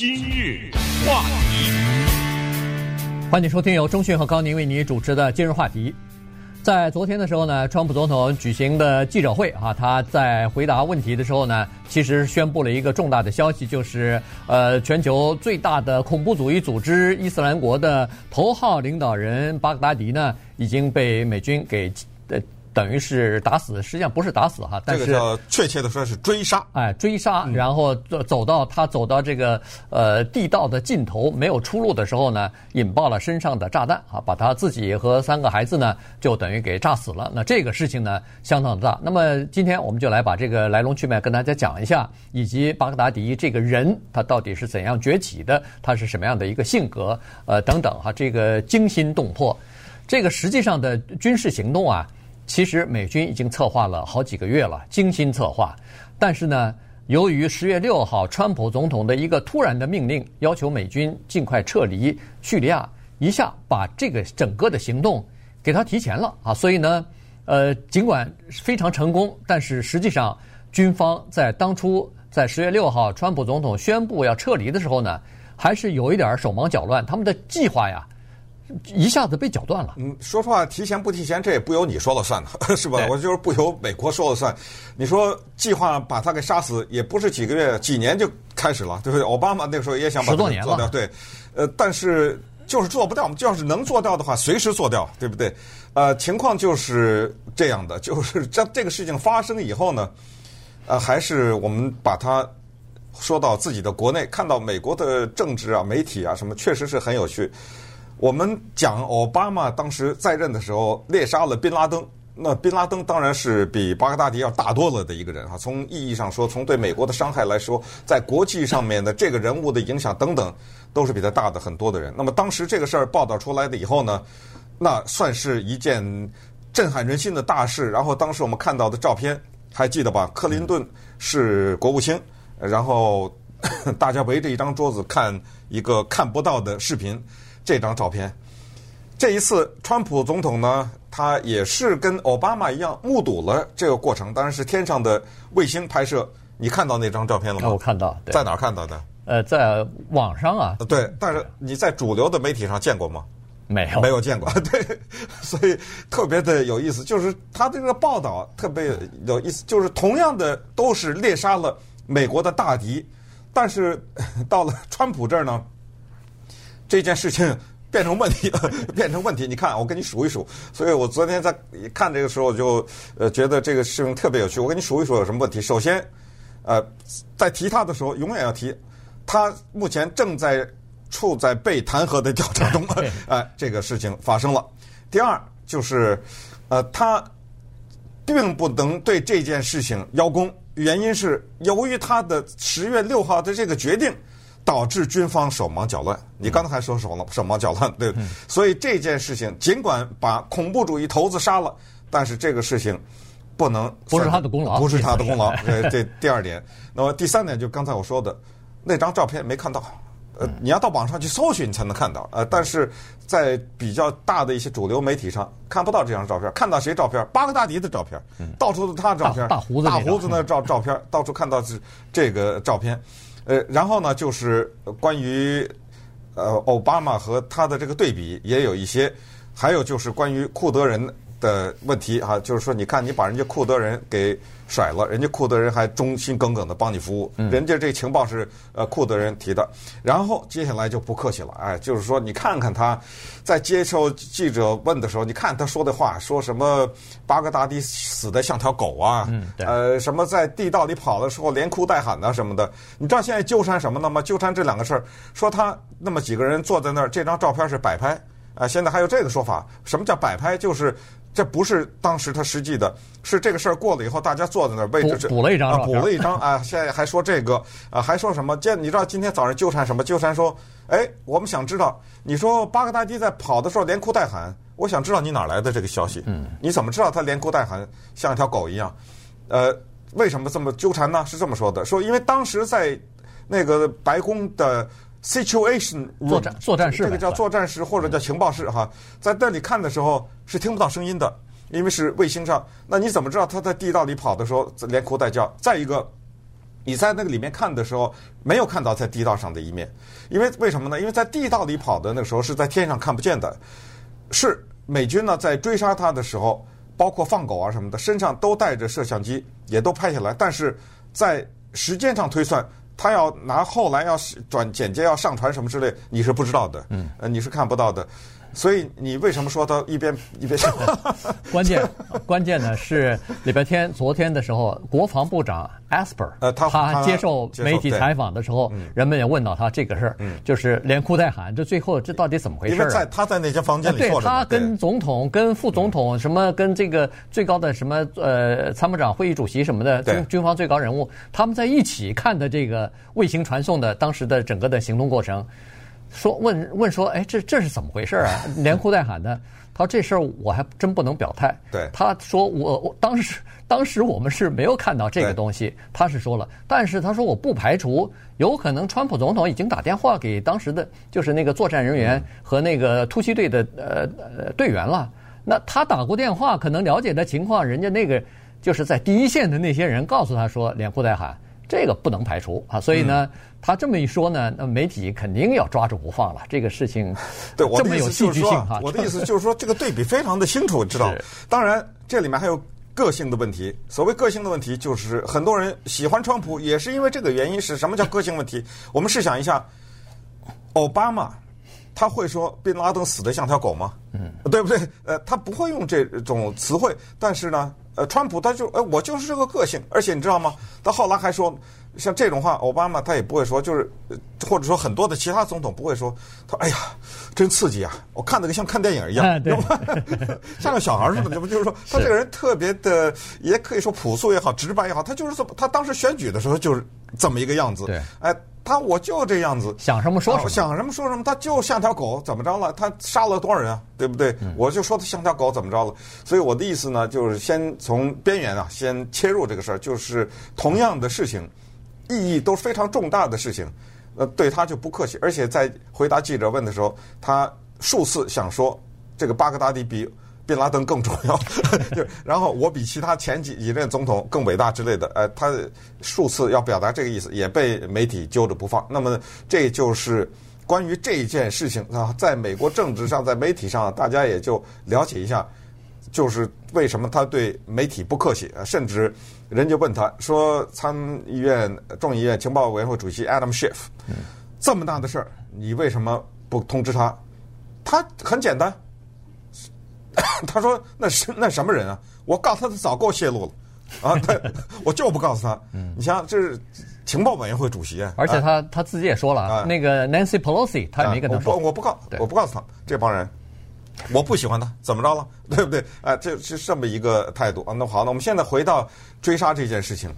今日话题，欢迎收听由中讯和高宁为你主持的今日话题。在昨天的时候呢，川普总统举行的记者会啊，他在回答问题的时候呢，其实宣布了一个重大的消息，就是呃，全球最大的恐怖主义组织伊斯兰国的头号领导人巴格达迪呢，已经被美军给呃。等于是打死，实际上不是打死哈，但是这个叫确切的说是追杀，哎，追杀，然后走走到他走到这个呃地道的尽头没有出路的时候呢，引爆了身上的炸弹啊，把他自己和三个孩子呢就等于给炸死了。那这个事情呢相当的大。那么今天我们就来把这个来龙去脉跟大家讲一下，以及巴格达迪这个人他到底是怎样崛起的，他是什么样的一个性格，呃等等哈，这个惊心动魄，这个实际上的军事行动啊。其实美军已经策划了好几个月了，精心策划。但是呢，由于十月六号川普总统的一个突然的命令，要求美军尽快撤离叙利亚，一下把这个整个的行动给他提前了啊。所以呢，呃，尽管非常成功，但是实际上军方在当初在十月六号川普总统宣布要撤离的时候呢，还是有一点手忙脚乱，他们的计划呀。一下子被绞断了。嗯，说实话，提前不提前，这也不由你说了算的，是吧？我就是不由美国说了算。你说计划把他给杀死，也不是几个月、几年就开始了，对不对？奥巴马那个时候也想把他做掉，对。呃，但是就是做不掉，要是能做掉的话，随时做掉，对不对？呃，情况就是这样的，就是这这个事情发生以后呢，呃，还是我们把它说到自己的国内，看到美国的政治啊、媒体啊什么，确实是很有趣。我们讲奥巴马当时在任的时候猎杀了宾拉登，那宾拉登当然是比巴格达迪要大多了的一个人哈。从意义上说，从对美国的伤害来说，在国际上面的这个人物的影响等等，都是比他大的很多的人。那么当时这个事儿报道出来的以后呢，那算是一件震撼人心的大事。然后当时我们看到的照片还记得吧？克林顿是国务卿，然后大家围着一张桌子看一个看不到的视频。这张照片，这一次川普总统呢，他也是跟奥巴马一样目睹了这个过程，当然是天上的卫星拍摄。你看到那张照片了吗？我看到，在哪儿看到的？呃，在网上啊。对，但是你在主流的媒体上见过吗？没有，没有见过。对，所以特别的有意思，就是他这个报道特别有意思，就是同样的都是猎杀了美国的大敌，但是到了川普这儿呢。这件事情变成问题了，变成问题。你看，我给你数一数。所以我昨天在看这个时候，就呃觉得这个事情特别有趣。我给你数一数有什么问题。首先，呃，在提他的时候，永远要提他目前正在处在被弹劾的调查中。哎，这个事情发生了。第二就是，呃，他并不能对这件事情邀功，原因是由于他的十月六号的这个决定。导致军方手忙脚乱。你刚才还说手忙手忙脚乱，对，所以这件事情尽管把恐怖主义头子杀了，但是这个事情不能不是他的功劳，不是他的功劳。这这第二点。那么第三点就刚才我说的那张照片没看到，呃，你要到网上去搜寻你才能看到。呃，但是在比较大的一些主流媒体上看不到这张照片，看到谁照片？巴格达迪的照片，到处都是他的照片，大胡子，大胡子那照照片，到处看到是这个照片。呃，然后呢，就是关于呃奥巴马和他的这个对比也有一些，还有就是关于库德人的问题哈，就是说，你看你把人家库德人给甩了，人家库德人还忠心耿耿的帮你服务，人家这情报是呃库德人提的，然后接下来就不客气了，哎，就是说你看看他在接受记者问的时候，你看他说的话，说什么巴格达迪死得像条狗啊，呃，什么在地道里跑的时候连哭带喊的什么的，你知道现在纠缠什么呢吗？纠缠这两个事儿，说他那么几个人坐在那儿，这张照片是摆拍。啊，现在还有这个说法，什么叫摆拍？就是这不是当时他实际的，是这个事儿过了以后，大家坐在那儿为这补，补了一张，啊，补了一张啊。现在还说这个啊，还说什么？见你知道今天早上纠缠什么？纠缠说，哎，我们想知道，你说巴格达迪在跑的时候连哭带喊，我想知道你哪来的这个消息？嗯，你怎么知道他连哭带喊像一条狗一样？呃，为什么这么纠缠呢？是这么说的，说因为当时在那个白宫的。Situation 作战作战室，这个叫作战室或者叫情报室哈，在那里看的时候是听不到声音的，因为是卫星上。那你怎么知道他在地道里跑的时候连哭带叫？再一个，你在那个里面看的时候，没有看到在地道上的一面，因为为什么呢？因为在地道里跑的那个时候是在天上看不见的，是美军呢在追杀他的时候，包括放狗啊什么的，身上都带着摄像机，也都拍下来。但是在时间上推算，他要拿后来要转剪接要上传什么之类，你是不知道的，嗯，呃，你是看不到的。所以你为什么说他一边 一边 说？关键关键呢是礼拜天昨天的时候，国防部长 Asper，呃他他接受媒体采访的时候，人们也问到他这个事儿，就是连哭带喊，这最后这到底怎么回事？因为在他在那间房间里坐着，对他跟总统、跟副总统什么，跟这个最高的什么呃参谋长会议主席什么的军军方最高人物，他们在一起看的这个卫星传送的当时的整个的行动过程。说问问说，哎，这这是怎么回事啊？连哭带喊的。他说这事儿我还真不能表态。对，他说我我当时当时我们是没有看到这个东西，他是说了，但是他说我不排除有可能川普总统已经打电话给当时的就是那个作战人员和那个突击队的呃呃队员了。那他打过电话，可能了解的情况，人家那个就是在第一线的那些人告诉他说连哭带喊。这个不能排除啊，所以呢，他这么一说呢，那媒体肯定要抓住不放了。这个事情，对，这么有戏剧性哈。我的意思就是说，这个对比非常的清楚，知道？当然，这里面还有个性的问题。所谓个性的问题，就是很多人喜欢川普，也是因为这个原因。是什么叫个性问题？我们试想一下，奥巴马他会说宾拉登死得像条狗吗？嗯，对不对？呃，他不会用这种词汇，但是呢。呃，川普他就呃，我就是这个个性，而且你知道吗？他后来还说，像这种话，奥巴马他也不会说，就是或者说很多的其他总统不会说。他哎呀，真刺激啊！我看那个像看电影一样，对？像个小孩似的，这不就是说他这个人特别的，也可以说朴素也好，直白也好，他就是这么。他当时选举的时候就是这么一个样子。对，哎。他我就这样子，想什么说什么，想什么说什么，他就像条狗，怎么着了？他杀了多少人啊？对不对？我就说他像条狗，怎么着了？所以我的意思呢，就是先从边缘啊，先切入这个事儿，就是同样的事情，意义都非常重大的事情，呃，对他就不客气，而且在回答记者问的时候，他数次想说这个巴格达迪比。宾拉登更重要，就然后我比其他前几几任总统更伟大之类的，呃，他数次要表达这个意思，也被媒体揪着不放。那么这就是关于这件事情啊，在美国政治上，在媒体上，大家也就了解一下，就是为什么他对媒体不客气，甚至人家问他说，参议院众议院情报委员会主席 Adam Schiff，这么大的事儿，你为什么不通知他？他很简单。他说：“那是那什么人啊？我告诉他，他早够泄露了啊！他我就不告诉他。你想，这是情报委员会主席啊！而且他他自己也说了，那个 Nancy Pelosi 他也没跟他说，我我不告，我不告诉他这帮人，我不喜欢他，怎么着了？对不对？哎，这是这么一个态度啊！那好，那我们现在回到追杀这件事情，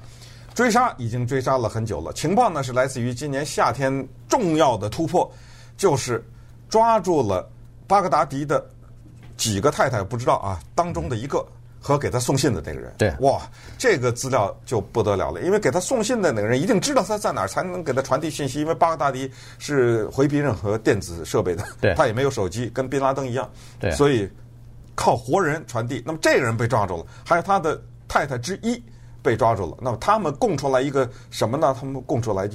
追杀已经追杀了很久了。情报呢是来自于今年夏天重要的突破，就是抓住了巴格达迪的。”几个太太不知道啊，当中的一个和给他送信的那个人，对，哇，这个资料就不得了了，因为给他送信的那个人一定知道他在哪儿，才能给他传递信息。因为巴格达迪是回避任何电子设备的，对，他也没有手机，跟宾拉登一样，对，所以靠活人传递。那么这个人被抓住了，还有他的太太之一被抓住了。那么他们供出来一个什么呢？他们供出来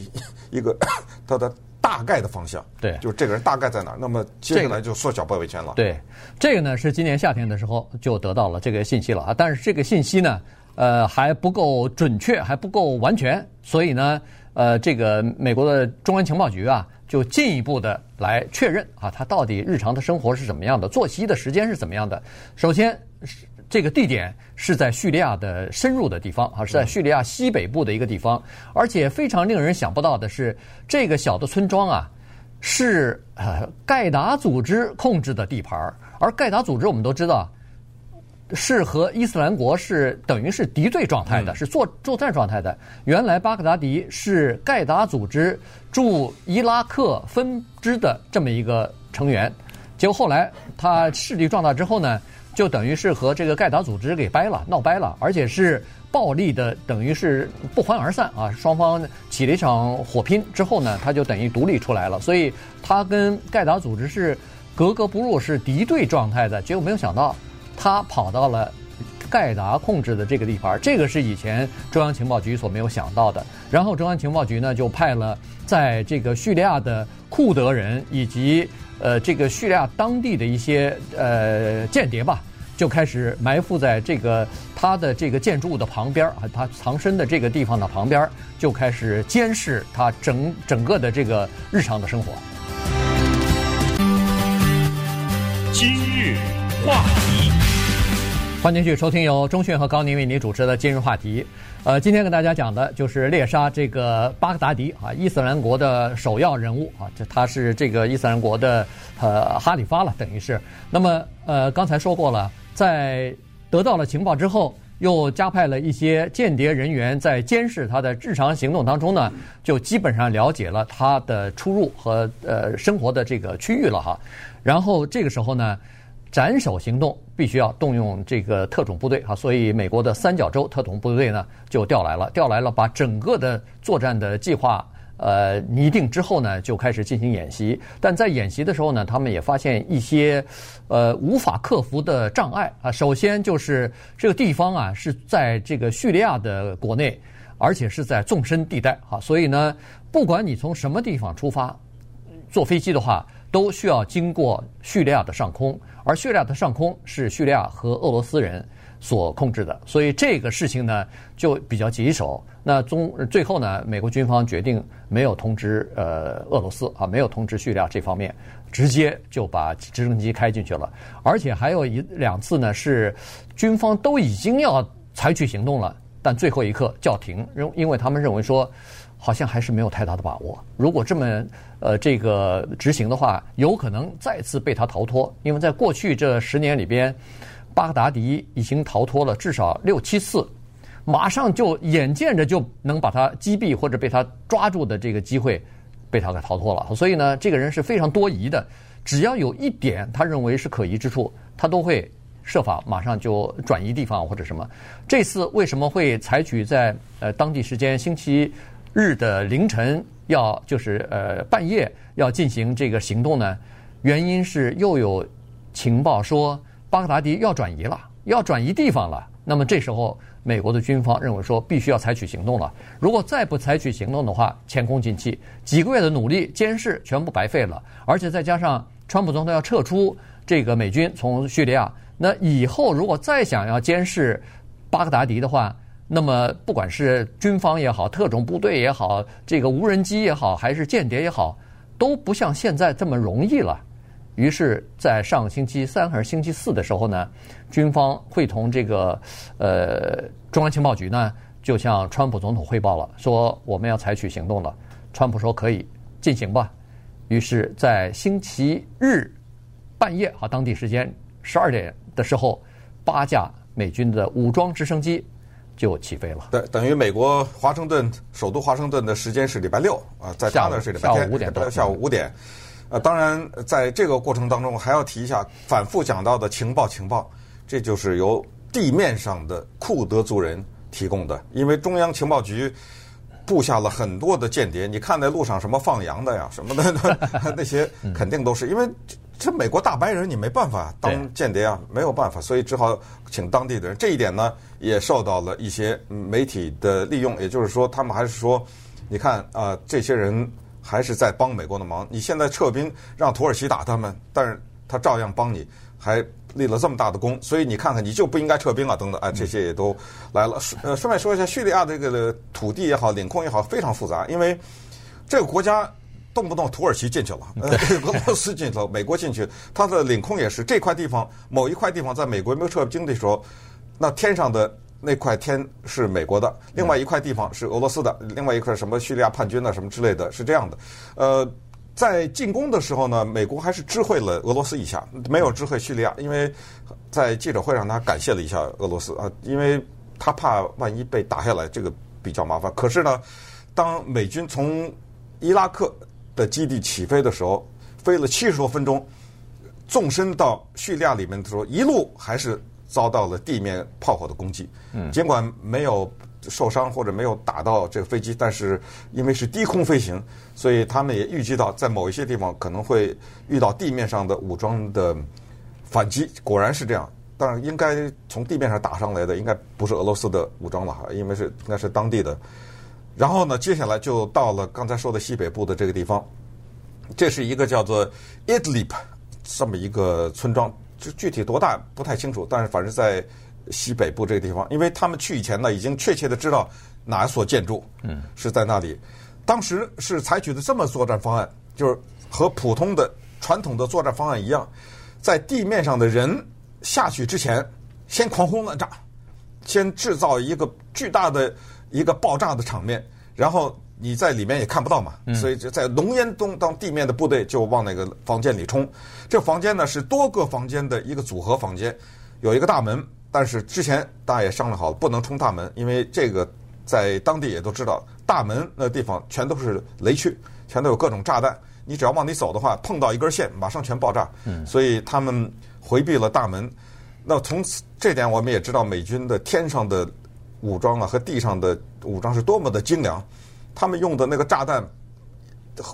一 个 他的。大概的方向，对，就是这个人大概在哪儿。那么接下来就缩小包围圈了。对，这个呢是今年夏天的时候就得到了这个信息了啊。但是这个信息呢，呃还不够准确，还不够完全。所以呢，呃，这个美国的中央情报局啊，就进一步的来确认啊，他到底日常的生活是怎么样的，作息的时间是怎么样的。首先是。这个地点是在叙利亚的深入的地方啊，是在叙利亚西北部的一个地方，而且非常令人想不到的是，这个小的村庄啊，是呃盖达组织控制的地盘儿，而盖达组织我们都知道，是和伊斯兰国是等于是敌对状态的，是作作战状态的。原来巴格达迪是盖达组织驻伊拉克分支的这么一个成员，结果后来他势力壮大之后呢，就等于是和这个盖达组织给掰了，闹掰了，而且是暴力的，等于是不欢而散啊！双方起了一场火拼之后呢，他就等于独立出来了。所以他跟盖达组织是格格不入，是敌对状态的。结果没有想到，他跑到了盖达控制的这个地盘，这个是以前中央情报局所没有想到的。然后中央情报局呢就派了在这个叙利亚的库德人以及呃这个叙利亚当地的一些呃间谍吧。就开始埋伏在这个他的这个建筑物的旁边啊，他藏身的这个地方的旁边，就开始监视他整整个的这个日常的生活。今日话题，欢迎继续收听由钟迅和高宁为您主持的今日话题。呃，今天跟大家讲的就是猎杀这个巴格达迪啊，伊斯兰国的首要人物啊，这他是这个伊斯兰国的呃哈里发了，等于是。那么呃，刚才说过了。在得到了情报之后，又加派了一些间谍人员在监视他的日常行动当中呢，就基本上了解了他的出入和呃生活的这个区域了哈。然后这个时候呢，斩首行动必须要动用这个特种部队哈，所以美国的三角洲特种部队呢就调来了，调来了，把整个的作战的计划。呃，拟定之后呢，就开始进行演习。但在演习的时候呢，他们也发现一些呃无法克服的障碍啊。首先就是这个地方啊是在这个叙利亚的国内，而且是在纵深地带啊，所以呢，不管你从什么地方出发，坐飞机的话，都需要经过叙利亚的上空，而叙利亚的上空是叙利亚和俄罗斯人所控制的，所以这个事情呢就比较棘手。那中最后呢，美国军方决定没有通知呃俄罗斯啊，没有通知叙利亚这方面，直接就把直升机开进去了。而且还有一两次呢，是军方都已经要采取行动了，但最后一刻叫停，因因为他们认为说好像还是没有太大的把握。如果这么呃这个执行的话，有可能再次被他逃脱，因为在过去这十年里边。巴格达迪已经逃脱了至少六七次，马上就眼见着就能把他击毙或者被他抓住的这个机会，被他给逃脱了。所以呢，这个人是非常多疑的，只要有一点他认为是可疑之处，他都会设法马上就转移地方或者什么。这次为什么会采取在呃当地时间星期日的凌晨要就是呃半夜要进行这个行动呢？原因是又有情报说。巴格达迪要转移了，要转移地方了。那么这时候，美国的军方认为说，必须要采取行动了。如果再不采取行动的话，前功尽弃，几个月的努力监视全部白费了。而且再加上川普总统要撤出这个美军从叙利亚，那以后如果再想要监视巴格达迪的话，那么不管是军方也好，特种部队也好，这个无人机也好，还是间谍也好，都不像现在这么容易了。于是，在上星期三还是星期四的时候呢，军方会同这个呃中央情报局呢，就向川普总统汇报了，说我们要采取行动了。川普说可以进行吧。于是，在星期日半夜啊，当地时间十二点的时候，八架美军的武装直升机就起飞了。对，等于美国华盛顿首都华盛顿的时间是礼拜六啊，在他那是礼拜天下午五点多，下午五点。呃，当然，在这个过程当中，还要提一下反复讲到的情报，情报，这就是由地面上的库德族人提供的。因为中央情报局布下了很多的间谍，你看在路上什么放羊的呀，什么的，那些肯定都是因为这美国大白人，你没办法当间谍啊，没有办法，所以只好请当地的人。这一点呢，也受到了一些媒体的利用，也就是说，他们还是说，你看啊、这些人。还是在帮美国的忙。你现在撤兵让土耳其打他们，但是他照样帮你，还立了这么大的功。所以你看看，你就不应该撤兵啊，等等啊，这些也都来了。呃，顺便说一下，叙利亚这个土地也好，领空也好，非常复杂。因为这个国家动不动土耳其进去了，呃，俄罗斯进去了，美国进去，它的领空也是这块地方，某一块地方在美国没有撤兵的时候，那天上的。那块天是美国的，另外一块地方是俄罗斯的，另外一块什么叙利亚叛军啊什么之类的，是这样的。呃，在进攻的时候呢，美国还是知会了俄罗斯一下，没有知会叙利亚，因为在记者会上他感谢了一下俄罗斯啊，因为他怕万一被打下来，这个比较麻烦。可是呢，当美军从伊拉克的基地起飞的时候，飞了七十多分钟，纵深到叙利亚里面的时候，一路还是。遭到了地面炮火的攻击，尽管没有受伤或者没有打到这个飞机，但是因为是低空飞行，所以他们也预计到在某一些地方可能会遇到地面上的武装的反击。果然是这样，当然应该从地面上打上来的，应该不是俄罗斯的武装了，因为是应该是当地的。然后呢，接下来就到了刚才说的西北部的这个地方，这是一个叫做 Idlib 这么一个村庄，就具体多大不太清楚，但是反正在西北部这个地方，因为他们去以前呢，已经确切的知道哪一所建筑，嗯，是在那里。嗯、当时是采取的这么作战方案，就是和普通的传统的作战方案一样，在地面上的人。下去之前，先狂轰乱炸，先制造一个巨大的一个爆炸的场面，然后你在里面也看不到嘛，所以就在浓烟中，当地面的部队就往那个房间里冲。这房间呢是多个房间的一个组合房间，有一个大门，但是之前大家也商量好了，不能冲大门，因为这个在当地也都知道，大门那地方全都是雷区，全都有各种炸弹，你只要往里走的话，碰到一根线，马上全爆炸。所以他们。回避了大门，那从此这点我们也知道美军的天上的武装啊和地上的武装是多么的精良。他们用的那个炸弹，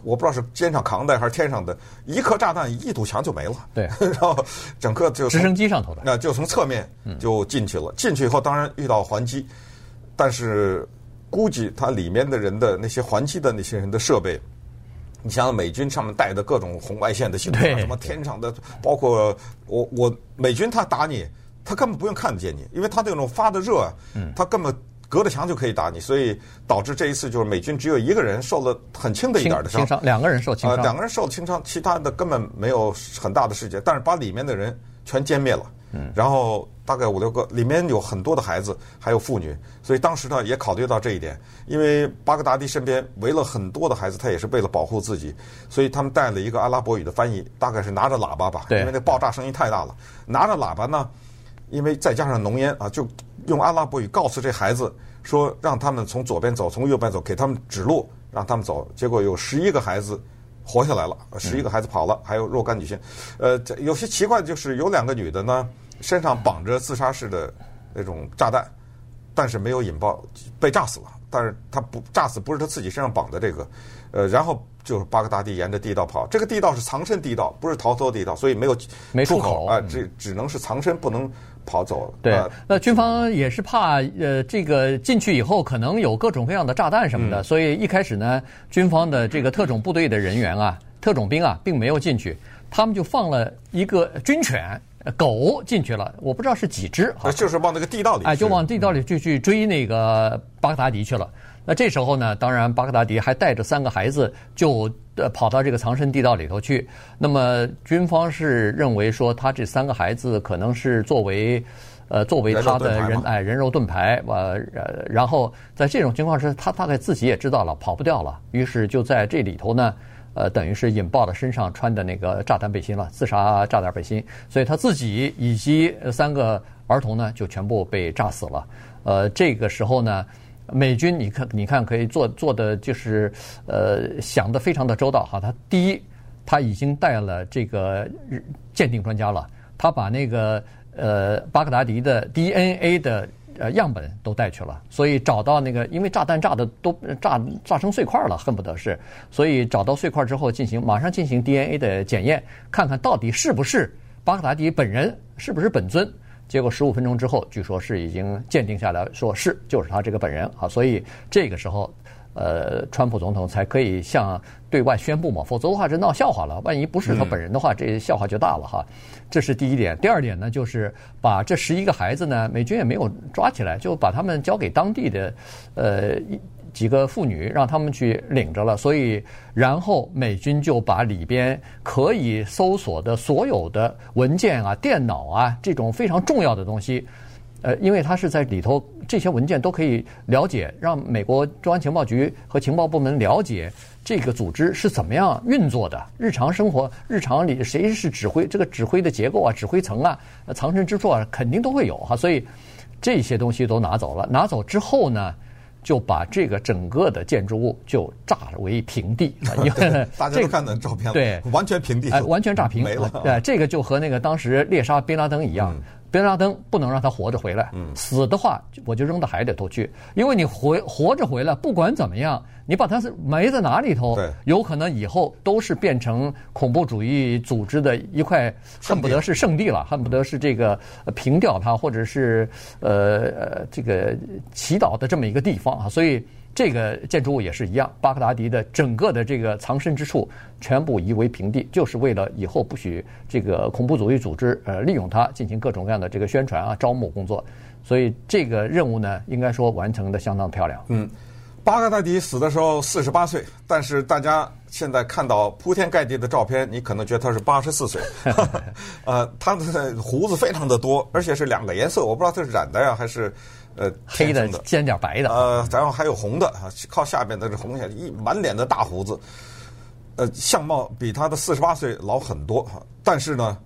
我不知道是肩上扛的还是天上的，一颗炸弹一堵墙就没了。对，然后整个就直升机上头的，那就从侧面就进去了。进去以后当然遇到还击，但是估计它里面的人的那些还击的那些人的设备。你想想美军上面带的各种红外线的系统，什么天上的，包括我我美军他打你，他根本不用看得见你，因为他那种发的热，他根本隔着墙就可以打你，所以导致这一次就是美军只有一个人受了很轻的一点的伤，伤，两个人受轻伤，两个人受了轻伤，其他的根本没有很大的事件，但是把里面的人全歼灭了，嗯。然后。大概五六个，里面有很多的孩子，还有妇女，所以当时呢也考虑到这一点，因为巴格达迪身边围了很多的孩子，他也是为了保护自己，所以他们带了一个阿拉伯语的翻译，大概是拿着喇叭吧，因为那爆炸声音太大了，拿着喇叭呢，因为再加上浓烟啊，就用阿拉伯语告诉这孩子说，让他们从左边走，从右边走，给他们指路，让他们走。结果有十一个孩子活下来了，十一个孩子跑了，还有若干女性，呃，有些奇怪的就是有两个女的呢。身上绑着自杀式的那种炸弹，但是没有引爆，被炸死了。但是她不炸死，不是她自己身上绑的这个，呃，然后就是巴格达地沿着地道跑。这个地道是藏身地道，不是逃脱地道，所以没有没出口啊，只只能是藏身，不能跑走了。对，那军方也是怕呃，这个进去以后可能有各种各样的炸弹什么的，所以一开始呢，军方的这个特种部队的人员啊，特种兵啊，并没有进去，他们就放了一个军犬。狗进去了，我不知道是几只，就是往那个地道里，哎，就往地道里去去追那个巴格达迪去了。那这时候呢，当然巴格达迪还带着三个孩子，就呃跑到这个藏身地道里头去。那么军方是认为说，他这三个孩子可能是作为呃作为他的人哎人肉盾牌，呃，然后在这种情况下，他大概自己也知道了跑不掉了，于是就在这里头呢。呃，等于是引爆了身上穿的那个炸弹背心了，自杀炸弹背心，所以他自己以及三个儿童呢，就全部被炸死了。呃，这个时候呢，美军你看，你看可以做做的就是，呃，想得非常的周到哈。他第一，他已经带了这个鉴定专家了，他把那个呃巴格达迪的 DNA 的。呃，样本都带去了，所以找到那个，因为炸弹炸的都炸炸成碎块了，恨不得是，所以找到碎块之后，进行马上进行 DNA 的检验，看看到底是不是巴格达迪本人，是不是本尊。结果十五分钟之后，据说是已经鉴定下来，说是就是他这个本人啊，所以这个时候。呃，川普总统才可以向对外宣布嘛，否则的话这闹笑话了。万一不是他本人的话，这笑话就大了哈。这是第一点。第二点呢，就是把这十一个孩子呢，美军也没有抓起来，就把他们交给当地的呃几个妇女，让他们去领着了。所以，然后美军就把里边可以搜索的所有的文件啊、电脑啊这种非常重要的东西。呃，因为他是在里头，这些文件都可以了解，让美国中央情报局和情报部门了解这个组织是怎么样运作的，日常生活、日常里谁是指挥，这个指挥的结构啊、指挥层啊、藏身之处啊，肯定都会有哈。所以这些东西都拿走了，拿走之后呢，就把这个整个的建筑物就炸为平地。因为 大家都看到照片了，对，完全平地，哎，完全炸平没了。对，这个就和那个当时猎杀宾拉登一样。宾拉登不能让他活着回来，死的话我就扔到海里头去，因为你活活着回来，不管怎么样，你把他是埋在哪里头，有可能以后都是变成恐怖主义组织的一块，恨不得是圣地了，恨不得是这个平掉他，或者是呃呃这个祈祷的这么一个地方啊，所以。这个建筑物也是一样，巴格达迪的整个的这个藏身之处全部夷为平地，就是为了以后不许这个恐怖主义组织呃利用它进行各种各样的这个宣传啊、招募工作。所以这个任务呢，应该说完成的相当漂亮。嗯，巴格达迪死的时候四十八岁，但是大家现在看到铺天盖地的照片，你可能觉得他是八十四岁。呃，他的胡子非常的多，而且是两个颜色，我不知道他是染的呀还是。呃，黑的尖角白的，呃，然后还有红的啊，靠下边的是红线，一满脸的大胡子，呃，相貌比他的四十八岁老很多哈。但是呢，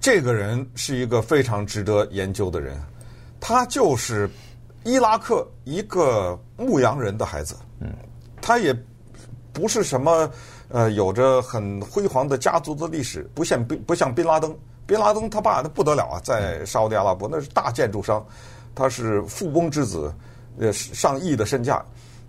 这个人是一个非常值得研究的人，他就是伊拉克一个牧羊人的孩子，嗯，他也不是什么呃有着很辉煌的家族的历史，不像不像宾拉登，宾拉登他爸那不得了啊，在沙乌地阿拉伯那是大建筑商。他是富翁之子，呃，上亿的身价，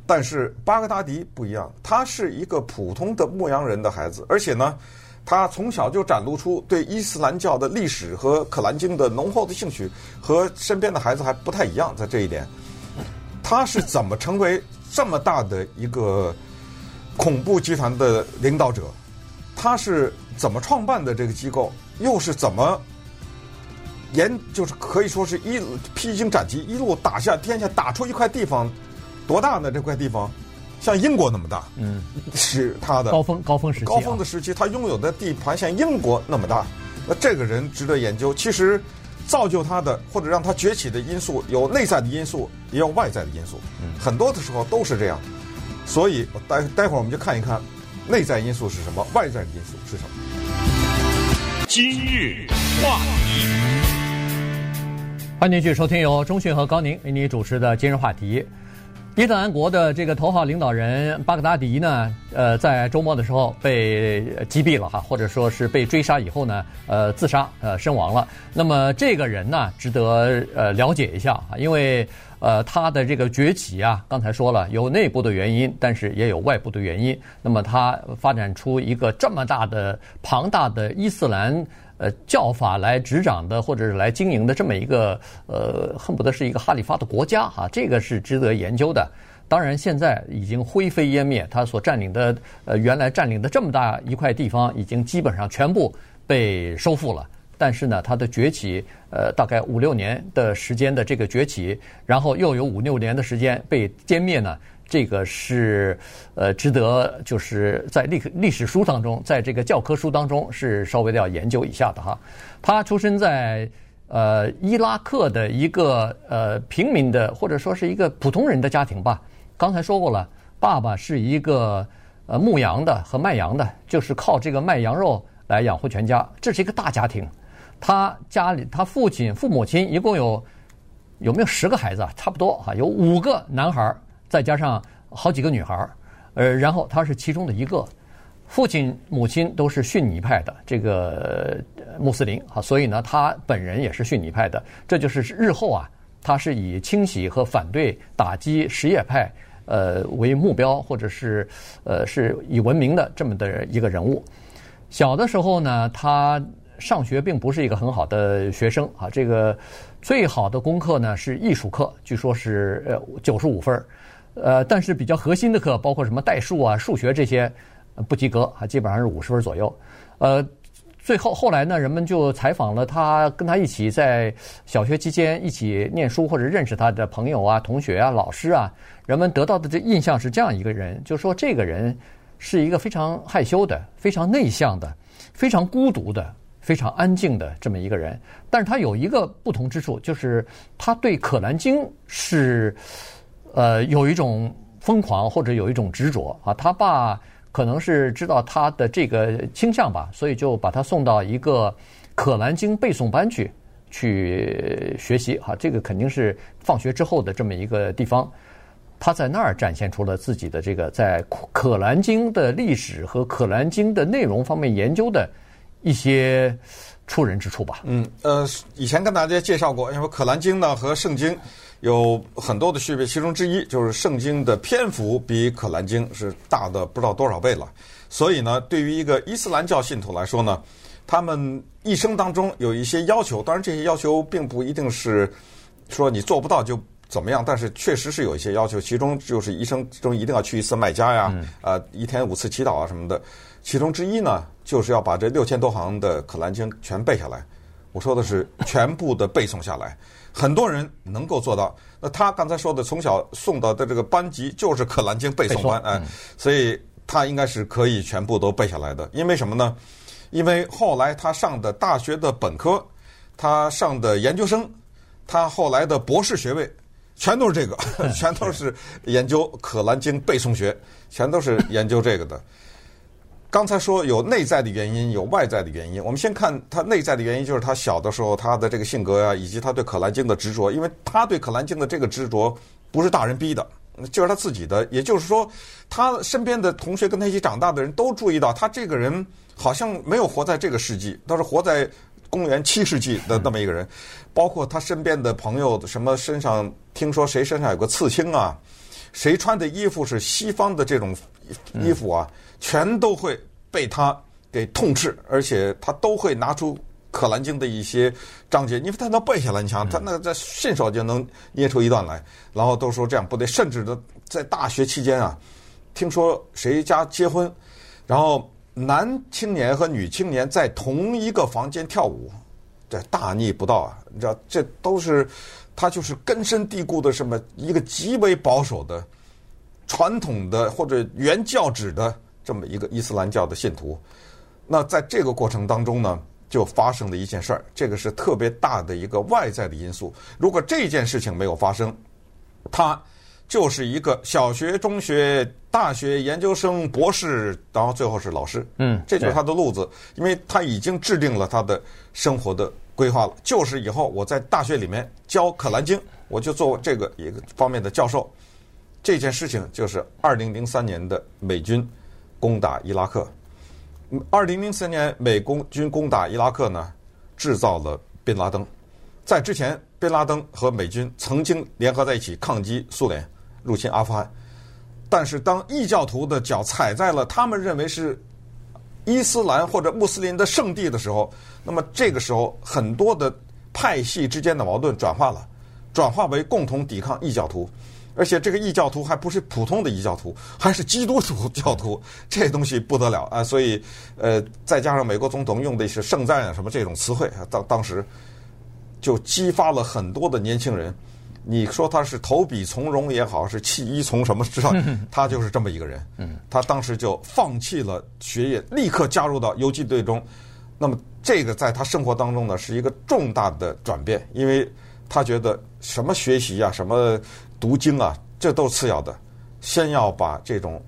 但是巴格达迪不一样，他是一个普通的牧羊人的孩子，而且呢，他从小就展露出对伊斯兰教的历史和可兰经的浓厚的兴趣，和身边的孩子还不太一样，在这一点，他是怎么成为这么大的一个恐怖集团的领导者？他是怎么创办的这个机构？又是怎么？沿就是可以说是一披荆斩棘，一路打下天下，打出一块地方，多大呢？这块地方像英国那么大，嗯，是他的高峰高峰时期，高峰的时期，他拥有的地盘像英国那么大。那这个人值得研究。其实造就他的或者让他崛起的因素，有内在的因素，也有外在的因素。嗯，很多的时候都是这样。所以待待会儿我们就看一看内在因素是什么，外在的因素是什么。今日话题。欢迎继续收听由中讯和高宁为你主持的今日话题。伊斯兰国的这个头号领导人巴格达迪呢，呃，在周末的时候被击毙了哈，或者说是被追杀以后呢，呃，自杀呃身亡了。那么这个人呢，值得呃了解一下啊，因为呃他的这个崛起啊，刚才说了有内部的原因，但是也有外部的原因。那么他发展出一个这么大的庞大的伊斯兰。呃，教法来执掌的，或者是来经营的这么一个呃，恨不得是一个哈里发的国家哈，这个是值得研究的。当然，现在已经灰飞烟灭，他所占领的呃，原来占领的这么大一块地方，已经基本上全部被收复了。但是呢，他的崛起，呃，大概五六年的时间的这个崛起，然后又有五六年的时间被歼灭呢。这个是呃值得就是在历历史书当中，在这个教科书当中是稍微的要研究一下的哈。他出生在呃伊拉克的一个呃平民的或者说是一个普通人的家庭吧。刚才说过了，爸爸是一个呃牧羊的和卖羊的，就是靠这个卖羊肉来养活全家。这是一个大家庭。他家里他父亲父母亲一共有有没有十个孩子啊？差不多哈，有五个男孩儿。再加上好几个女孩儿，呃，然后他是其中的一个，父亲母亲都是逊尼派的这个穆斯林啊，所以呢，他本人也是逊尼派的。这就是日后啊，他是以清洗和反对打击什叶派呃为目标，或者是呃是以闻名的这么的一个人物。小的时候呢，他上学并不是一个很好的学生啊，这个最好的功课呢是艺术课，据说是呃九十五分儿。呃，但是比较核心的课，包括什么代数啊、数学这些，不及格，啊基本上是五十分左右。呃，最后后来呢，人们就采访了他，跟他一起在小学期间一起念书或者认识他的朋友啊、同学啊、老师啊，人们得到的这印象是这样一个人，就是说这个人是一个非常害羞的、非常内向的、非常孤独的、非常安静的这么一个人。但是他有一个不同之处，就是他对《可兰经》是。呃，有一种疯狂或者有一种执着啊，他爸可能是知道他的这个倾向吧，所以就把他送到一个可兰经背诵班去去学习哈，这个肯定是放学之后的这么一个地方。他在那儿展现出了自己的这个在可兰经的历史和可兰经的内容方面研究的一些出人之处吧。嗯，呃，以前跟大家介绍过，因为《可兰经》呢和《圣经》有很多的区别，其中之一就是《圣经》的篇幅比《可兰经》是大的不知道多少倍了。所以呢，对于一个伊斯兰教信徒来说呢，他们一生当中有一些要求，当然这些要求并不一定是说你做不到就怎么样，但是确实是有一些要求，其中就是一生中一定要去一次麦加呀，啊、呃，一天五次祈祷啊什么的。其中之一呢，就是要把这六千多行的《可兰经》全背下来。我说的是全部的背诵下来，很多人能够做到。那他刚才说的从小送到的这个班级就是《可兰经》背诵班，哎，所以他应该是可以全部都背下来的。因为什么呢？因为后来他上的大学的本科，他上的研究生，他后来的博士学位，全都是这个，全都是研究《可兰经》背诵学，全都是研究这个的。刚才说有内在的原因，有外在的原因。我们先看他内在的原因，就是他小的时候他的这个性格呀、啊，以及他对《可兰经》的执着。因为他对《可兰经》的这个执着不是大人逼的，就是他自己的。也就是说，他身边的同学跟他一起长大的人都注意到，他这个人好像没有活在这个世纪，倒是活在公元七世纪的那么一个人。包括他身边的朋友，什么身上听说谁身上有个刺青啊，谁穿的衣服是西方的这种衣服啊。全都会被他给痛斥，而且他都会拿出《可兰经》的一些章节，因为他能背下来，你想他那个在顺手就能捏出一段来，然后都说这样不对，甚至的在大学期间啊，听说谁家结婚，然后男青年和女青年在同一个房间跳舞，这大逆不道啊！你知道，这都是他就是根深蒂固的什么一个极为保守的传统的或者原教旨的。这么一个伊斯兰教的信徒，那在这个过程当中呢，就发生了一件事儿，这个是特别大的一个外在的因素。如果这件事情没有发生，他就是一个小学、中学、大学、研究生、博士，然后最后是老师。嗯，这就是他的路子，因为他已经制定了他的生活的规划了，就是以后我在大学里面教《可兰经》，我就做这个一个方面的教授。这件事情就是二零零三年的美军。攻打伊拉克，二零零三年美国军攻打伊拉克呢，制造了宾拉登。在之前，宾拉登和美军曾经联合在一起抗击苏联入侵阿富汗。但是，当异教徒的脚踩在了他们认为是伊斯兰或者穆斯林的圣地的时候，那么这个时候很多的派系之间的矛盾转化了，转化为共同抵抗异教徒。而且这个异教徒还不是普通的异教徒，还是基督徒教徒，这东西不得了啊！所以，呃，再加上美国总统用的是圣战啊什么这种词汇，当当时就激发了很多的年轻人。你说他是投笔从戎也好，是弃医从什么知道？他就是这么一个人。他当时就放弃了学业，立刻加入到游击队中。那么这个在他生活当中呢，是一个重大的转变，因为他觉得什么学习啊，什么。读经啊，这都是次要的，先要把这种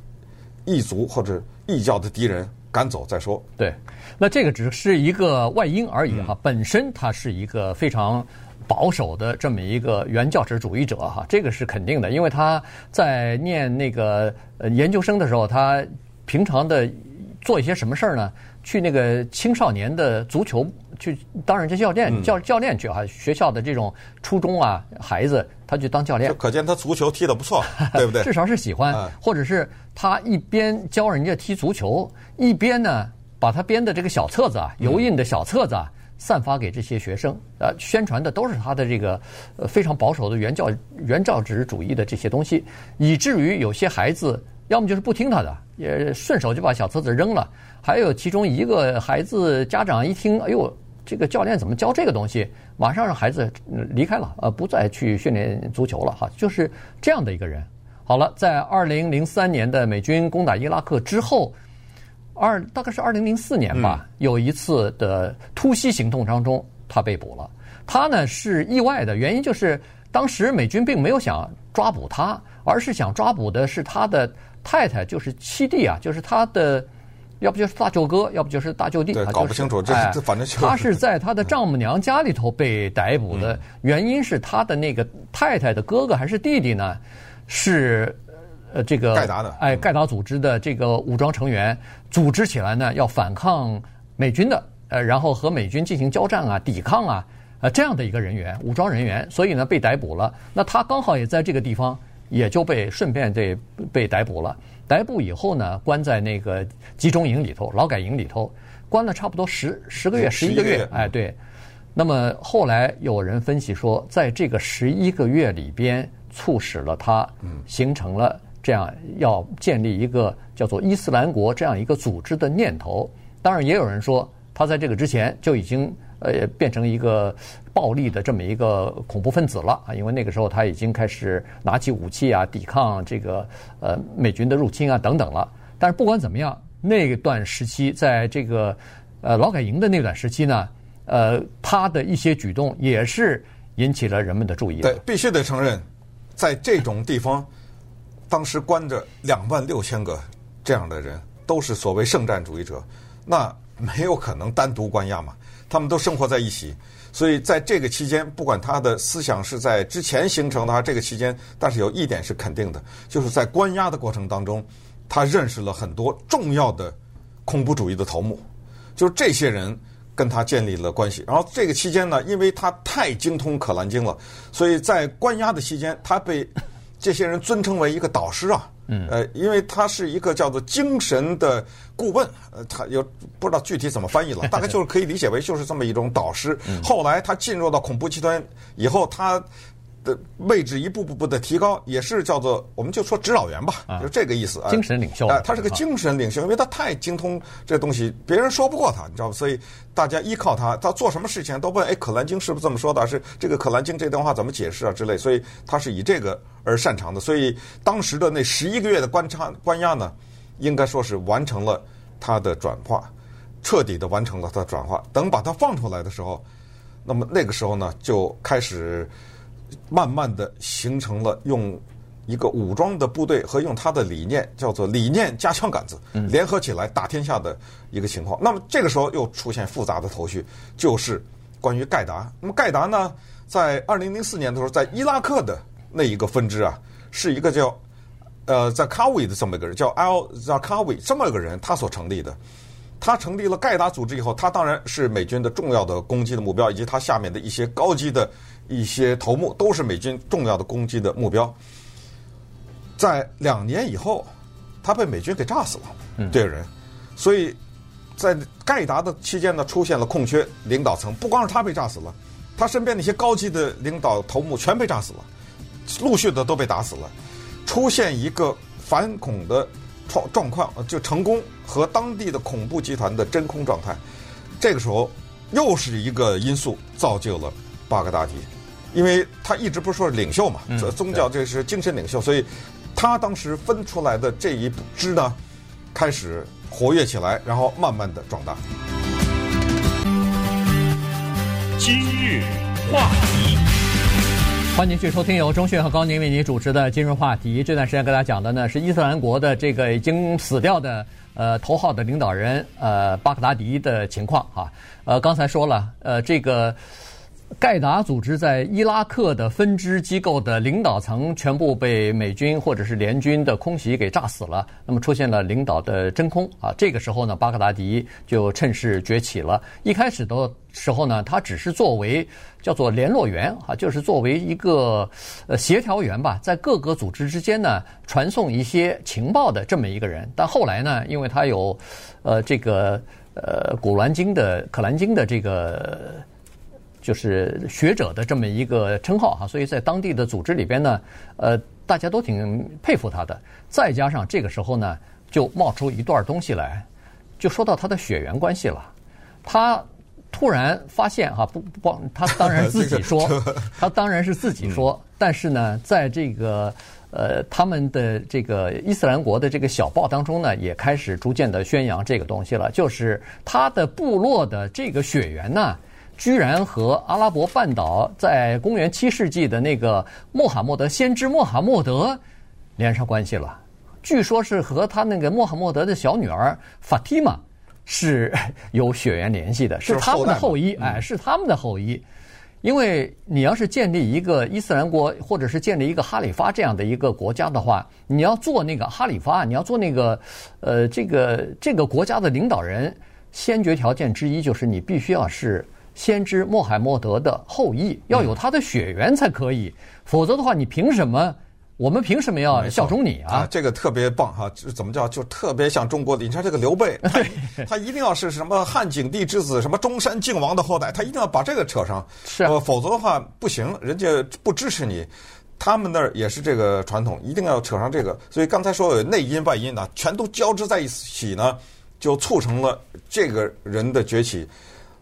异族或者异教的敌人赶走再说。对，那这个只是一个外因而已哈，嗯、本身他是一个非常保守的这么一个原教旨主义者哈，这个是肯定的，因为他在念那个呃研究生的时候，他平常的做一些什么事儿呢？去那个青少年的足球去当人家教练，教教练去哈，学校的这种初中啊孩子，他去当教练，可见他足球踢得不错，对不对？至少是喜欢，或者是他一边教人家踢足球，一边呢把他编的这个小册子啊，油印的小册子啊，散发给这些学生，呃，宣传的都是他的这个呃非常保守的原教原教旨主义的这些东西，以至于有些孩子要么就是不听他的，也顺手就把小册子扔了。还有其中一个孩子家长一听，哎呦，这个教练怎么教这个东西？马上让孩子离开了，呃，不再去训练足球了，哈，就是这样的一个人。好了，在二零零三年的美军攻打伊拉克之后，二大概是二零零四年吧，有一次的突袭行动当中，他被捕了。他呢是意外的，原因就是当时美军并没有想抓捕他，而是想抓捕的是他的太太，就是七弟啊，就是他的。要不就是大舅哥，要不就是大舅弟。对，搞不清楚，这这反正就是。他是在他的丈母娘家里头被逮捕的，原因是他的那个太太的哥哥还是弟弟呢？是呃这个盖达的，哎，盖达组织的这个武装成员组织起来呢，要反抗美军的。呃，然后和美军进行交战啊、抵抗啊，呃，这样的一个人员，武装人员，所以呢被逮捕了。那他刚好也在这个地方，也就被顺便这被逮捕了。逮捕以后呢，关在那个集中营里头、劳改营里头，关了差不多十十个月、十一个月。哎，对。那么后来有人分析说，在这个十一个月里边，促使了他形成了这样要建立一个叫做伊斯兰国这样一个组织的念头。当然，也有人说他在这个之前就已经呃变成一个暴力的这么一个恐怖分子了啊，因为那个时候他已经开始拿起武器啊，抵抗这个呃美军的入侵啊等等了。但是不管怎么样，那段时期在这个呃劳改营的那段时期呢，呃，他的一些举动也是引起了人们的注意。对，必须得承认，在这种地方，当时关着两万六千个这样的人，都是所谓圣战主义者。那没有可能单独关押嘛？他们都生活在一起，所以在这个期间，不管他的思想是在之前形成的，还是这个期间，但是有一点是肯定的，就是在关押的过程当中，他认识了很多重要的恐怖主义的头目，就是这些人跟他建立了关系。然后这个期间呢，因为他太精通可兰经了，所以在关押的期间，他被这些人尊称为一个导师啊。嗯，呃，因为他是一个叫做精神的顾问，呃，他有不知道具体怎么翻译了，大概就是可以理解为就是这么一种导师。后来他进入到恐怖集团以后，他的位置一步步步的提高，也是叫做我们就说指导员吧，就这个意思。精神领袖啊，他是个精神领袖，因为他太精通这东西，别人说不过他，你知道吧？所以大家依靠他，他做什么事情都问：哎，可兰经是不是这么说的？是这个可兰经这段话怎么解释啊？之类。所以他是以这个而擅长的。所以当时的那十一个月的观察关押呢，应该说是完成了他的转化，彻底的完成了他的转化。等把他放出来的时候，那么那个时候呢，就开始。慢慢的形成了用一个武装的部队和用他的理念叫做理念加枪杆子联合起来打天下的一个情况。那么这个时候又出现复杂的头绪，就是关于盖达。那么盖达呢，在二零零四年的时候，在伊拉克的那一个分支啊，是一个叫呃在卡维的这么一个人，叫 Al Zarqawi 这么一个人，他所成立的。他成立了盖达组织以后，他当然是美军的重要的攻击的目标，以及他下面的一些高级的。一些头目都是美军重要的攻击的目标。在两年以后，他被美军给炸死了，这个人。所以在盖达的期间呢，出现了空缺，领导层不光是他被炸死了，他身边那些高级的领导头目全被炸死了，陆续的都被打死了，出现一个反恐的状状况，就成功和当地的恐怖集团的真空状态。这个时候，又是一个因素造就了巴格达迪。因为他一直不是说是领袖嘛，宗教这是精神领袖，所以他当时分出来的这一支呢，开始活跃起来，然后慢慢的壮大。今日话题，欢迎继续收听由钟讯和高宁为您主持的今日话题。这段时间跟大家讲的呢是伊斯兰国的这个已经死掉的呃头号的领导人呃巴格达迪的情况啊。呃，刚才说了呃这个。盖达组织在伊拉克的分支机构的领导层全部被美军或者是联军的空袭给炸死了，那么出现了领导的真空啊。这个时候呢，巴格达迪就趁势崛起了。一开始都时候呢，他只是作为叫做联络员啊，就是作为一个呃协调员吧，在各个组织之间呢传送一些情报的这么一个人。但后来呢，因为他有呃这个呃古兰经的可兰经的这个。就是学者的这么一个称号哈，所以在当地的组织里边呢，呃，大家都挺佩服他的。再加上这个时候呢，就冒出一段东西来，就说到他的血缘关系了。他突然发现哈，不不光他当然自己 说，他当然是自己说，但是呢，在这个呃他们的这个伊斯兰国的这个小报当中呢，也开始逐渐的宣扬这个东西了，就是他的部落的这个血缘呢。居然和阿拉伯半岛在公元七世纪的那个穆罕默德先知穆罕默德连上关系了。据说是和他那个穆罕默德的小女儿法蒂玛是 有血缘联系的，是他们的后裔。哎，是他们的后裔。因为你要是建立一个伊斯兰国，或者是建立一个哈里发这样的一个国家的话，你要做那个哈里发，你要做那个呃这个这个国家的领导人。先决条件之一就是你必须要是先知穆罕默德的后裔，要有他的血缘才可以，否则的话，你凭什么？我们凭什么要效忠你啊？啊，这个特别棒哈！怎么叫？就特别像中国的。你看这个刘备，他 他一定要是什么汉景帝之子，什么中山靖王的后代，他一定要把这个扯上。是啊，否则的话不行，人家不支持你。他们那儿也是这个传统，一定要扯上这个。所以刚才说有内因外因呢，全都交织在一起呢，就促成了这个人的崛起。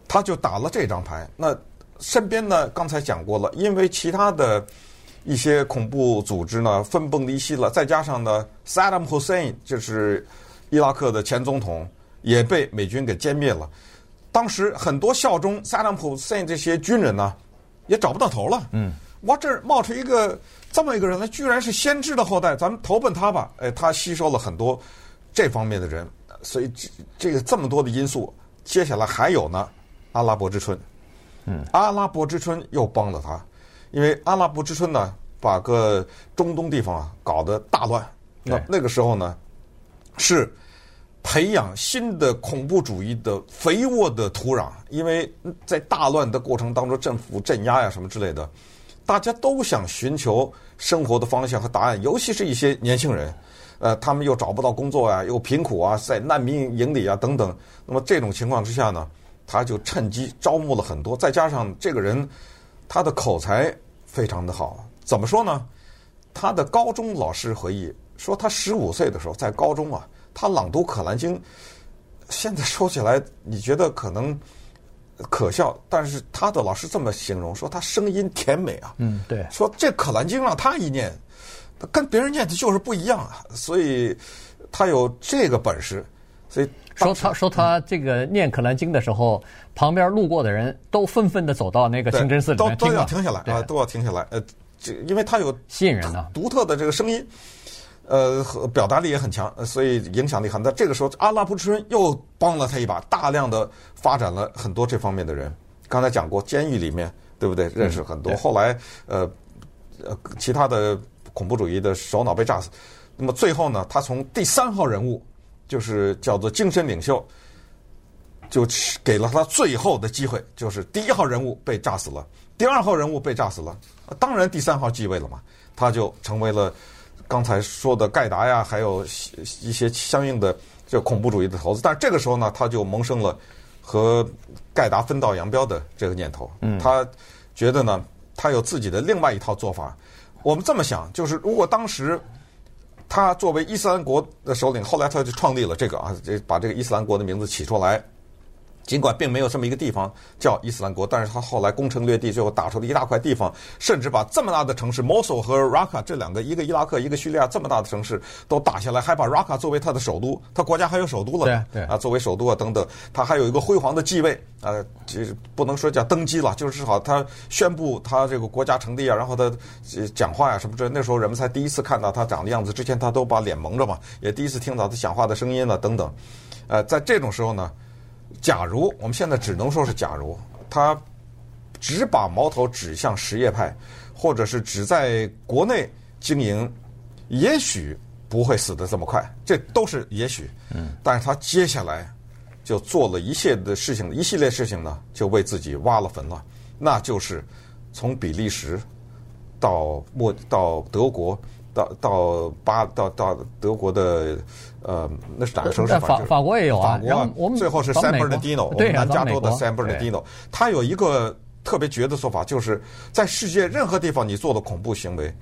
他就打了这张牌。那身边呢，刚才讲过了，因为其他的。一些恐怖组织呢分崩离析了，再加上呢，Saddam Hussein 就是伊拉克的前总统也被美军给歼灭了。当时很多效忠 Saddam Hussein 这些军人呢，也找不到头了。嗯，哇，这儿冒出一个这么一个人来，居然是先知的后代，咱们投奔他吧。哎，他吸收了很多这方面的人，所以这这个这么多的因素，接下来还有呢，阿拉伯之春。嗯，阿拉伯之春又帮了他。因为阿拉伯之春呢，把个中东地方啊搞得大乱，那那个时候呢，是培养新的恐怖主义的肥沃的土壤。因为在大乱的过程当中，政府镇压呀什么之类的，大家都想寻求生活的方向和答案，尤其是一些年轻人，呃，他们又找不到工作啊，又贫苦啊，在难民营里啊等等。那么这种情况之下呢，他就趁机招募了很多，再加上这个人。他的口才非常的好，怎么说呢？他的高中老师回忆说，他十五岁的时候在高中啊，他朗读《可兰经》，现在说起来你觉得可能可笑，但是他的老师这么形容说，他声音甜美啊。嗯，对。说这《可兰经》让他一念，跟别人念的就是不一样啊，所以他有这个本事，所以。说他说他这个念《可兰经》的时候，旁边路过的人都纷纷的走到那个清真寺里面，都都要停下来啊，都要停下来。呃，这因为他有吸引人的独特的这个声音，呃，表达力也很强，所以影响力很大。这个时候，阿拉伯之春又帮了他一把，大量的发展了很多这方面的人。刚才讲过，监狱里面对不对？认识很多。后来呃呃，其他的恐怖主义的首脑被炸死。那么最后呢，他从第三号人物。就是叫做精神领袖，就给了他最后的机会。就是第一号人物被炸死了，第二号人物被炸死了，当然第三号继位了嘛，他就成为了刚才说的盖达呀，还有一些相应的这恐怖主义的头子。但是这个时候呢，他就萌生了和盖达分道扬镳的这个念头。嗯，他觉得呢，他有自己的另外一套做法。我们这么想，就是如果当时。他作为伊斯兰国的首领，后来他就创立了这个啊，这把这个伊斯兰国的名字起出来。尽管并没有这么一个地方叫伊斯兰国，但是他后来攻城略地，最后打出了一大块地方，甚至把这么大的城市 Mosul 和 Raqqa 这两个，一个伊拉克，一个叙利亚这么大的城市都打下来，还把 Raqqa 作为他的首都，他国家还有首都了，对对啊，作为首都啊等等，他还有一个辉煌的继位啊，这不能说叫登基了，就是至少他宣布他这个国家成立啊，然后他讲话呀什么之类，那时候人们才第一次看到他长的样子，之前他都把脸蒙着嘛，也第一次听到他讲话的声音了等等，呃，在这种时候呢。假如我们现在只能说是假如，他只把矛头指向什叶派，或者是只在国内经营，也许不会死得这么快，这都是也许。嗯，但是他接下来就做了一切的事情，一系列事情呢，就为自己挖了坟了。那就是从比利时到莫到德国。到到巴到到德国的呃，那是哪个城市？法法国也有啊。法国，我们最后是 San Bernardino，我们南加州的 San Bernardino。他有一个特别绝的做法，就是在世界任何地方你做的恐怖行为，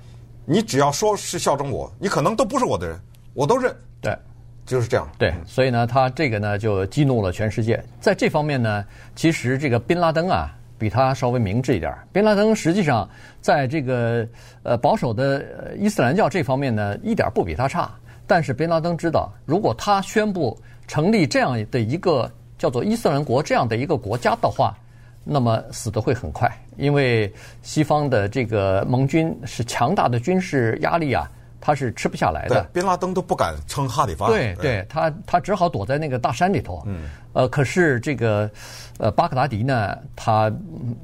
你只要说是效忠我，你可能都不是我的人，我都认。对，就是这样。对，所以呢，他这个呢就激怒了全世界。在这方面呢，其实这个宾拉登啊。比他稍微明智一点。宾拉登实际上在这个呃保守的伊斯兰教这方面呢，一点不比他差。但是贝拉登知道，如果他宣布成立这样的一个叫做伊斯兰国这样的一个国家的话，那么死的会很快，因为西方的这个盟军是强大的军事压力啊，他是吃不下来的。对，宾拉登都不敢称哈里发。对对，他他只好躲在那个大山里头。嗯。呃，可是这个，呃，巴格达迪呢，他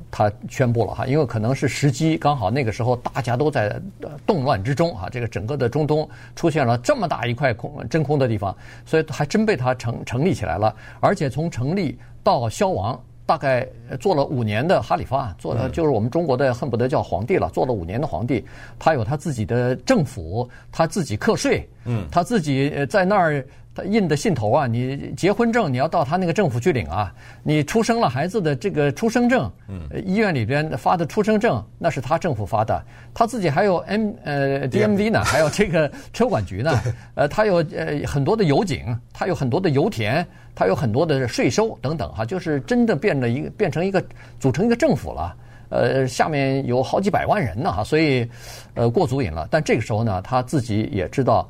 他宣布了哈，因为可能是时机刚好，那个时候大家都在动乱之中啊，这个整个的中东出现了这么大一块空真空的地方，所以还真被他成成立起来了，而且从成立到消亡。大概做了五年的哈里发，做的就是我们中国的恨不得叫皇帝了。做了五年的皇帝，他有他自己的政府，他自己课税，嗯，他自己在那儿他印的信头啊，你结婚证你要到他那个政府去领啊，你出生了孩子的这个出生证，嗯，医院里边发的出生证那是他政府发的，他自己还有 M 呃 DMV 呢，还有这个 车管局呢，呃，他有呃很多的油井，他有很多的油田。他有很多的税收等等哈，就是真的变了一个变成一个组成一个政府了，呃，下面有好几百万人呢哈，所以呃过足瘾了。但这个时候呢，他自己也知道，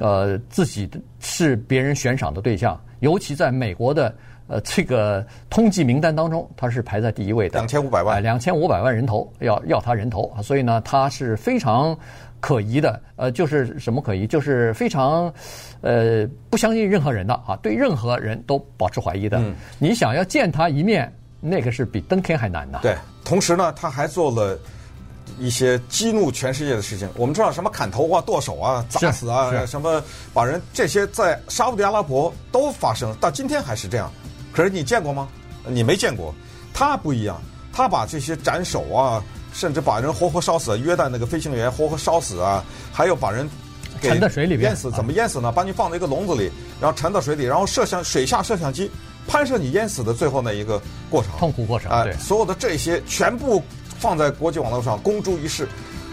呃，自己是别人悬赏的对象，尤其在美国的呃这个通缉名单当中，他是排在第一位的，两千五百万，两千五百万人头要要他人头，所以呢，他是非常。可疑的，呃，就是什么可疑？就是非常，呃，不相信任何人的啊，对任何人都保持怀疑的。嗯、你想要见他一面，那个是比登天还难的。对，同时呢，他还做了一些激怒全世界的事情。我们知道什么砍头啊、剁手啊、砸死啊，什么把人这些在沙乌地阿拉伯都发生，到今天还是这样。可是你见过吗？你没见过。他不一样，他把这些斩首啊。甚至把人活活烧死，约旦那个飞行员活活烧死啊！还有把人给沉在水里边淹死，怎么淹死呢？把你放在一个笼子里，然后沉到水里，然后摄像水下摄像机拍摄你淹死的最后那一个过程，痛苦过程啊！对，所有的这些全部放在国际网络上公诸于世，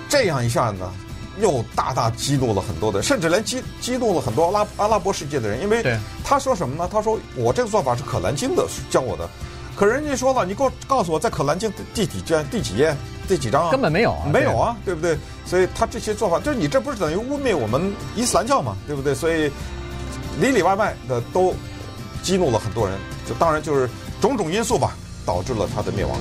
这样一下呢，又大大激怒了很多的，甚至连激激怒了很多阿拉阿拉伯世界的人，因为他说什么呢？他说我这个做法是可兰经的教我的，可人家说了，你给我告诉我在可兰经第几卷第几页？第几章、啊、根本没有，啊没有啊，对不对？所以他这些做法，就是你这不是等于污蔑我们伊斯兰教嘛，对不对？所以里里外外的都激怒了很多人，就当然就是种种因素吧，导致了他的灭亡。